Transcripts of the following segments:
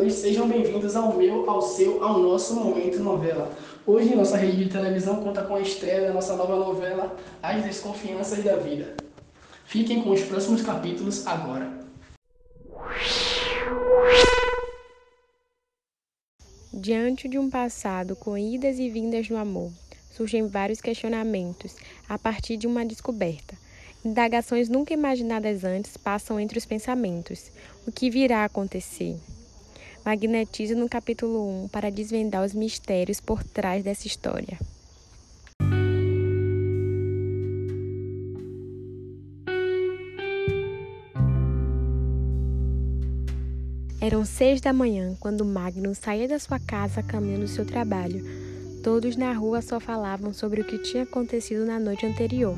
telespectadores, sejam bem-vindos ao meu, ao seu, ao nosso Momento Novela. Hoje, nossa rede de televisão conta com a estreia da nossa nova novela As Desconfianças da Vida. Fiquem com os próximos capítulos agora. Diante de um passado com idas e vindas no amor, surgem vários questionamentos a partir de uma descoberta. Indagações nunca imaginadas antes passam entre os pensamentos. O que virá a acontecer? Magnetize no capítulo 1 para desvendar os mistérios por trás dessa história. Eram seis da manhã quando Magnus saía da sua casa a caminho do seu trabalho. Todos na rua só falavam sobre o que tinha acontecido na noite anterior.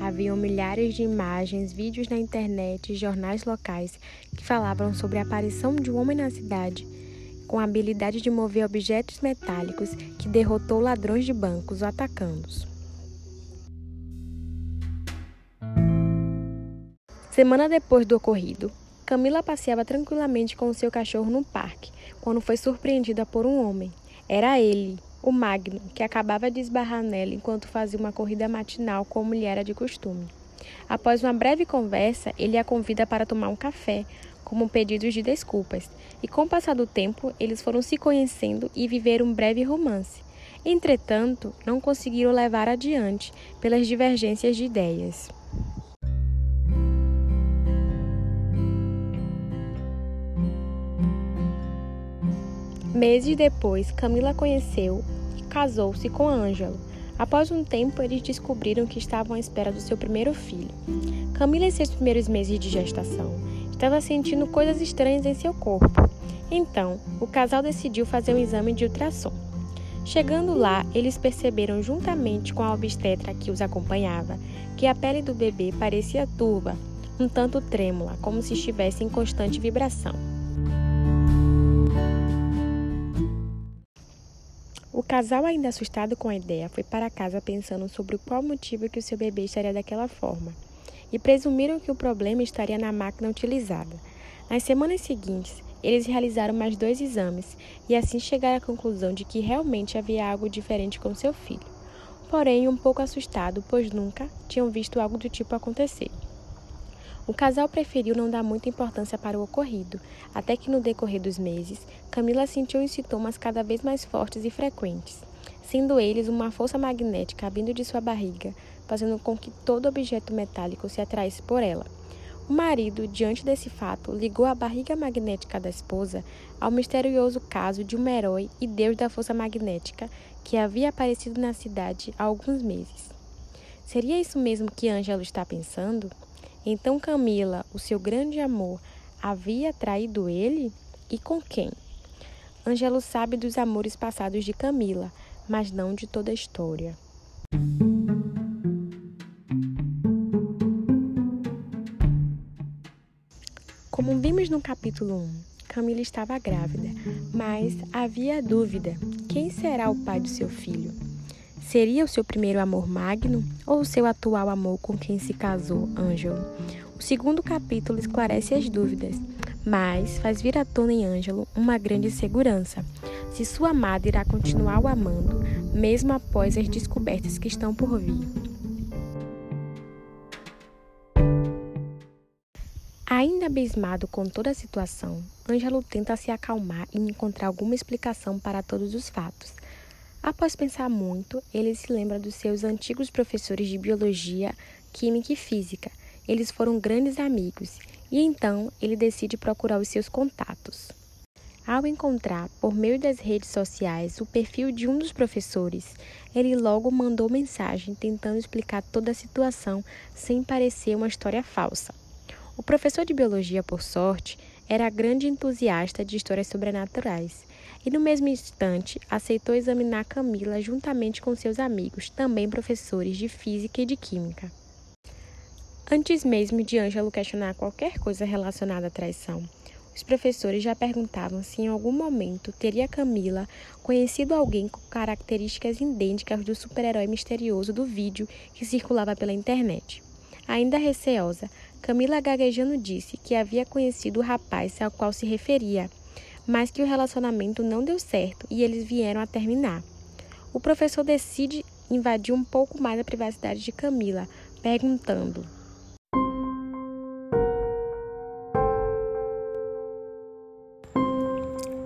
Haviam milhares de imagens, vídeos na internet e jornais locais que falavam sobre a aparição de um homem na cidade com a habilidade de mover objetos metálicos que derrotou ladrões de bancos atacando-os. Semana depois do ocorrido, Camila passeava tranquilamente com seu cachorro no parque, quando foi surpreendida por um homem. Era ele, o Magno, que acabava de esbarrar nela enquanto fazia uma corrida matinal como lhe era de costume. Após uma breve conversa, ele a convida para tomar um café, como pedidos de desculpas, e com o passar do tempo, eles foram se conhecendo e viveram um breve romance. Entretanto, não conseguiram levar adiante pelas divergências de ideias. Meses depois, Camila conheceu casou-se com Ângelo. Após um tempo, eles descobriram que estavam à espera do seu primeiro filho. Camila, em seus primeiros meses de gestação, estava sentindo coisas estranhas em seu corpo. Então, o casal decidiu fazer um exame de ultrassom. Chegando lá, eles perceberam, juntamente com a obstetra que os acompanhava, que a pele do bebê parecia turva, um tanto trêmula, como se estivesse em constante vibração. O casal, ainda assustado com a ideia, foi para casa pensando sobre qual motivo que o seu bebê estaria daquela forma, e presumiram que o problema estaria na máquina utilizada. Nas semanas seguintes, eles realizaram mais dois exames e assim chegaram à conclusão de que realmente havia algo diferente com seu filho. Porém, um pouco assustado, pois nunca tinham visto algo do tipo acontecer. O casal preferiu não dar muita importância para o ocorrido, até que no decorrer dos meses, Camila sentiu os sintomas cada vez mais fortes e frequentes, sendo eles uma força magnética vindo de sua barriga, fazendo com que todo objeto metálico se atraísse por ela. O marido, diante desse fato, ligou a barriga magnética da esposa ao misterioso caso de um herói e deus da força magnética que havia aparecido na cidade há alguns meses. Seria isso mesmo que Ângelo está pensando? Então Camila, o seu grande amor, havia traído ele? E com quem? Ângelo sabe dos amores passados de Camila, mas não de toda a história. Como vimos no capítulo 1, Camila estava grávida, mas havia dúvida: quem será o pai do seu filho? Seria o seu primeiro amor Magno ou o seu atual amor com quem se casou, Ângelo? O segundo capítulo esclarece as dúvidas, mas faz vir à tona em Ângelo uma grande segurança. Se sua amada irá continuar o amando, mesmo após as descobertas que estão por vir. Ainda abismado com toda a situação, Ângelo tenta se acalmar e encontrar alguma explicação para todos os fatos. Após pensar muito, ele se lembra dos seus antigos professores de biologia, química e física. Eles foram grandes amigos e então ele decide procurar os seus contatos. Ao encontrar, por meio das redes sociais, o perfil de um dos professores, ele logo mandou mensagem tentando explicar toda a situação sem parecer uma história falsa. O professor de biologia, por sorte, era grande entusiasta de histórias sobrenaturais e, no mesmo instante, aceitou examinar Camila juntamente com seus amigos, também professores de física e de química. Antes mesmo de Ângelo questionar qualquer coisa relacionada à traição, os professores já perguntavam se em algum momento teria Camila conhecido alguém com características idênticas do super-herói misterioso do vídeo que circulava pela internet. Ainda receosa, Camila gaguejando disse que havia conhecido o rapaz ao qual se referia, mas que o relacionamento não deu certo e eles vieram a terminar. O professor decide invadir um pouco mais a privacidade de Camila, perguntando: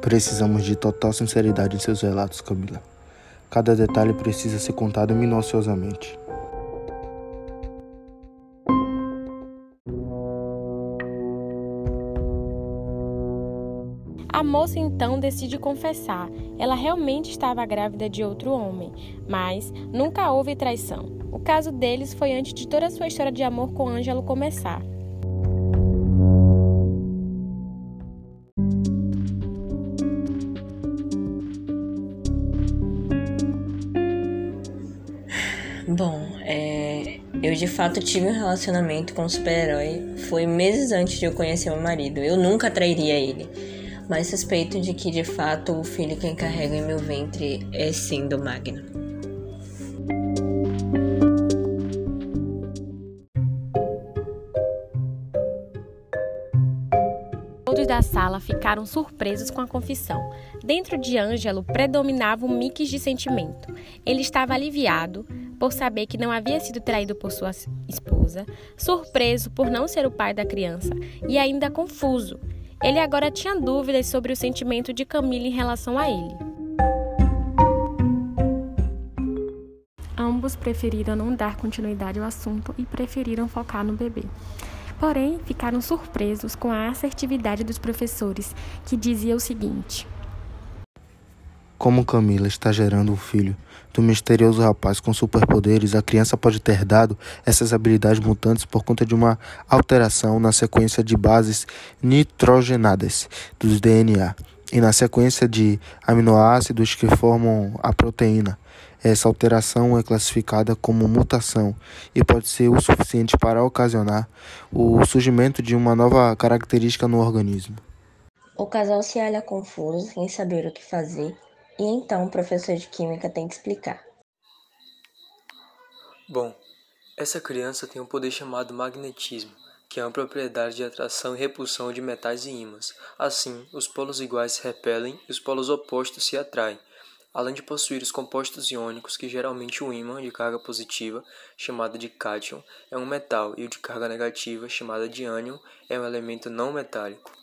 Precisamos de total sinceridade em seus relatos, Camila. Cada detalhe precisa ser contado minuciosamente. A moça então decide confessar. Ela realmente estava grávida de outro homem, mas nunca houve traição. O caso deles foi antes de toda a sua história de amor com Ângelo começar. Bom, é, eu de fato tive um relacionamento com um super-herói. Foi meses antes de eu conhecer meu marido. Eu nunca trairia ele. Mas suspeito de que de fato o filho que carrego em meu ventre é sim do Magno. Todos da sala ficaram surpresos com a confissão. Dentro de Ângelo predominava um mix de sentimento. Ele estava aliviado, por saber que não havia sido traído por sua esposa, surpreso por não ser o pai da criança e ainda confuso. Ele agora tinha dúvidas sobre o sentimento de Camila em relação a ele. Ambos preferiram não dar continuidade ao assunto e preferiram focar no bebê. Porém, ficaram surpresos com a assertividade dos professores, que dizia o seguinte: como Camila está gerando um filho do misterioso rapaz com superpoderes, a criança pode ter dado essas habilidades mutantes por conta de uma alteração na sequência de bases nitrogenadas dos DNA e na sequência de aminoácidos que formam a proteína. Essa alteração é classificada como mutação e pode ser o suficiente para ocasionar o surgimento de uma nova característica no organismo. O casal se olha confuso, sem saber o que fazer, e então o professor de química tem que explicar. Bom, essa criança tem um poder chamado magnetismo, que é uma propriedade de atração e repulsão de metais e ímãs. Assim, os polos iguais se repelem e os polos opostos se atraem, além de possuir os compostos iônicos, que geralmente o ímã de carga positiva, chamado de cátion, é um metal, e o de carga negativa, chamada de ânion, é um elemento não metálico.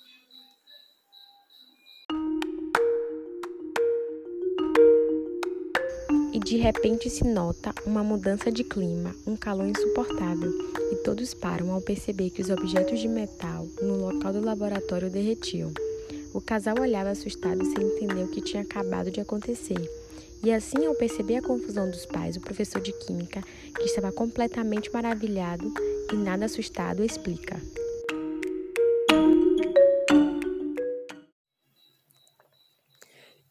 E de repente se nota uma mudança de clima, um calor insuportável, e todos param ao perceber que os objetos de metal no local do laboratório derretiam. O casal olhava assustado sem entender o que tinha acabado de acontecer. E assim, ao perceber a confusão dos pais, o professor de química, que estava completamente maravilhado e nada assustado, explica.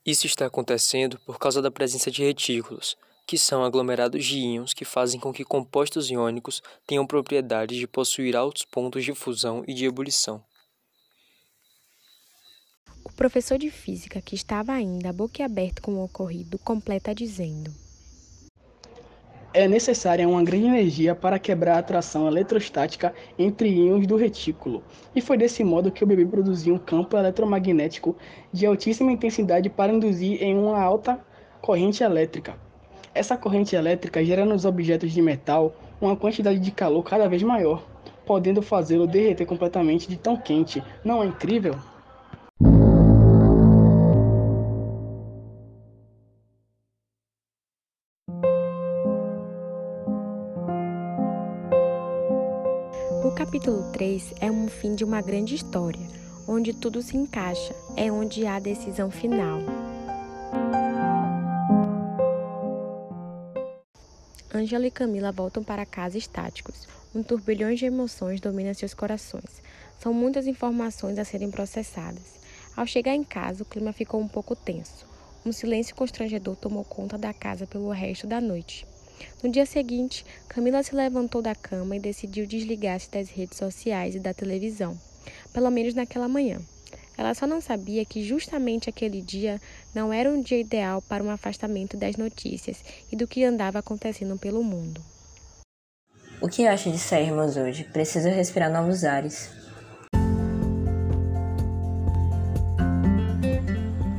Isso está acontecendo por causa da presença de retículos, que são aglomerados de íons que fazem com que compostos iônicos tenham propriedades de possuir altos pontos de fusão e de ebulição. O professor de física, que estava ainda boquiaberto com o ocorrido, completa dizendo: é necessária uma grande energia para quebrar a atração eletrostática entre íons do retículo, e foi desse modo que o bebê produziu um campo eletromagnético de altíssima intensidade para induzir em uma alta corrente elétrica. Essa corrente elétrica gera nos objetos de metal uma quantidade de calor cada vez maior, podendo fazê-lo derreter completamente de tão quente. Não é incrível? O capítulo 3 é um fim de uma grande história, onde tudo se encaixa, é onde há a decisão final. Ângela e Camila voltam para casa estáticos. Um turbilhão de emoções domina seus corações. São muitas informações a serem processadas. Ao chegar em casa, o clima ficou um pouco tenso. Um silêncio constrangedor tomou conta da casa pelo resto da noite. No dia seguinte, Camila se levantou da cama e decidiu desligar-se das redes sociais e da televisão, pelo menos naquela manhã. Ela só não sabia que justamente aquele dia não era um dia ideal para um afastamento das notícias e do que andava acontecendo pelo mundo. O que acha de sairmos hoje? Preciso respirar novos ares.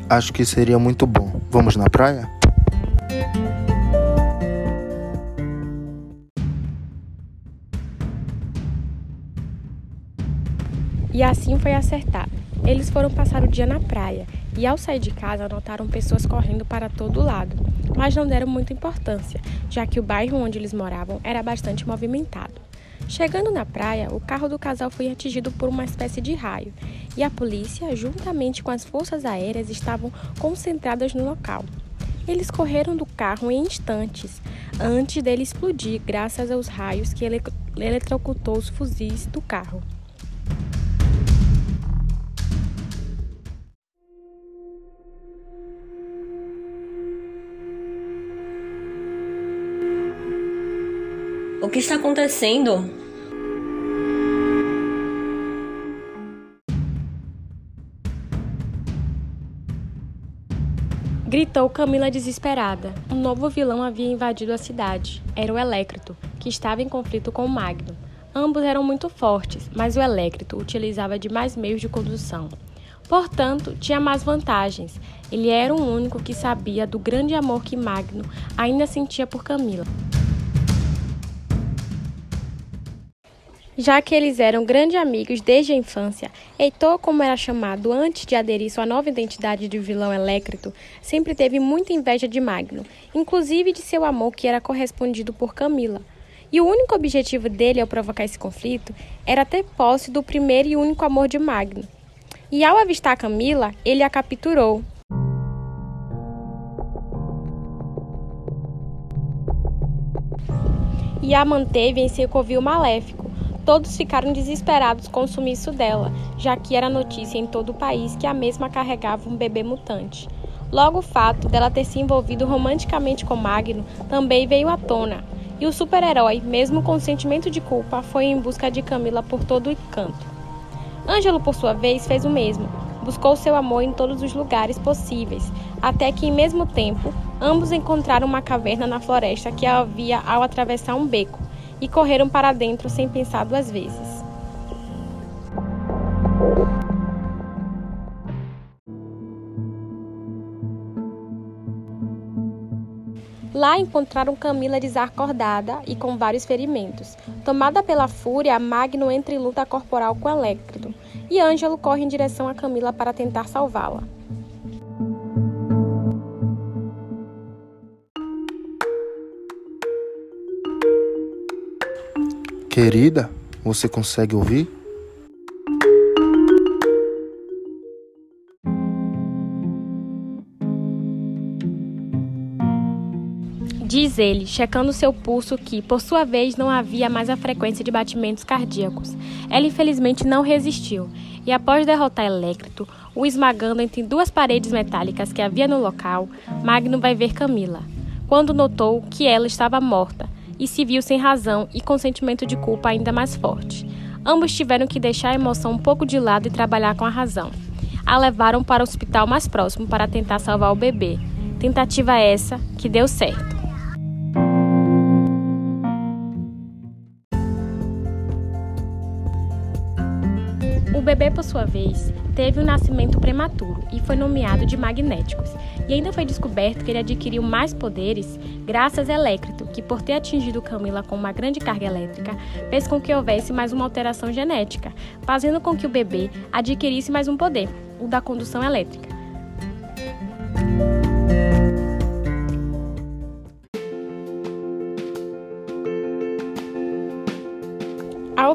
Acho que seria muito bom. Vamos na praia? E assim foi acertado. Eles foram passar o dia na praia e, ao sair de casa, notaram pessoas correndo para todo lado, mas não deram muita importância, já que o bairro onde eles moravam era bastante movimentado. Chegando na praia, o carro do casal foi atingido por uma espécie de raio e a polícia, juntamente com as forças aéreas, estavam concentradas no local. Eles correram do carro em instantes, antes dele explodir, graças aos raios que ele eletrocutou os fuzis do carro. O que está acontecendo? Gritou Camila desesperada. Um novo vilão havia invadido a cidade. Era o Elécrito, que estava em conflito com o Magno. Ambos eram muito fortes, mas o Elécrito utilizava de mais meios de condução. Portanto, tinha mais vantagens. Ele era o único que sabia do grande amor que Magno ainda sentia por Camila. Já que eles eram grandes amigos desde a infância, Heitor, como era chamado antes de aderir sua nova identidade de vilão Elécrito, sempre teve muita inveja de Magno, inclusive de seu amor que era correspondido por Camila. E o único objetivo dele ao provocar esse conflito era ter posse do primeiro e único amor de Magno. E ao avistar Camila, ele a capturou. E a manteve em seu covil maléfico Todos ficaram desesperados com o sumiço dela, já que era notícia em todo o país que a mesma carregava um bebê mutante. Logo, o fato dela ter se envolvido romanticamente com Magno também veio à tona, e o super-herói, mesmo com sentimento de culpa, foi em busca de Camila por todo o canto. Ângelo, por sua vez, fez o mesmo. Buscou seu amor em todos os lugares possíveis, até que, em mesmo tempo, ambos encontraram uma caverna na floresta que havia ao atravessar um beco e correram para dentro sem pensar duas vezes. Lá encontraram Camila desacordada e com vários ferimentos. Tomada pela fúria, Magno entra em luta corporal com Elécrito e Ângelo corre em direção a Camila para tentar salvá-la. Querida, você consegue ouvir? Diz ele, checando seu pulso que, por sua vez, não havia mais a frequência de batimentos cardíacos. Ela infelizmente não resistiu, e após derrotar Elécrito, o esmagando entre duas paredes metálicas que havia no local, Magno vai ver Camila, quando notou que ela estava morta e se viu sem razão e com sentimento de culpa ainda mais forte. Ambos tiveram que deixar a emoção um pouco de lado e trabalhar com a razão. A levaram para o hospital mais próximo para tentar salvar o bebê. Tentativa essa que deu certo. Por sua vez, teve um nascimento prematuro e foi nomeado de magnéticos. E ainda foi descoberto que ele adquiriu mais poderes graças a Elécrito, que por ter atingido Camila com uma grande carga elétrica, fez com que houvesse mais uma alteração genética, fazendo com que o bebê adquirisse mais um poder, o da condução elétrica.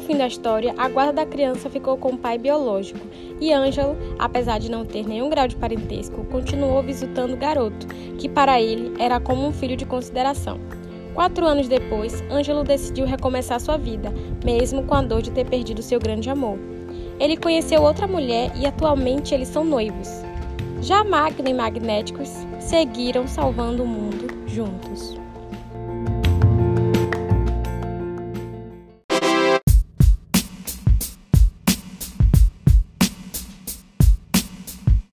Fim da história, a guarda da criança ficou com o pai biológico e Ângelo, apesar de não ter nenhum grau de parentesco, continuou visitando o garoto, que para ele era como um filho de consideração. Quatro anos depois, Ângelo decidiu recomeçar sua vida, mesmo com a dor de ter perdido seu grande amor. Ele conheceu outra mulher e atualmente eles são noivos. Já Magno e Magnéticos seguiram salvando o mundo juntos.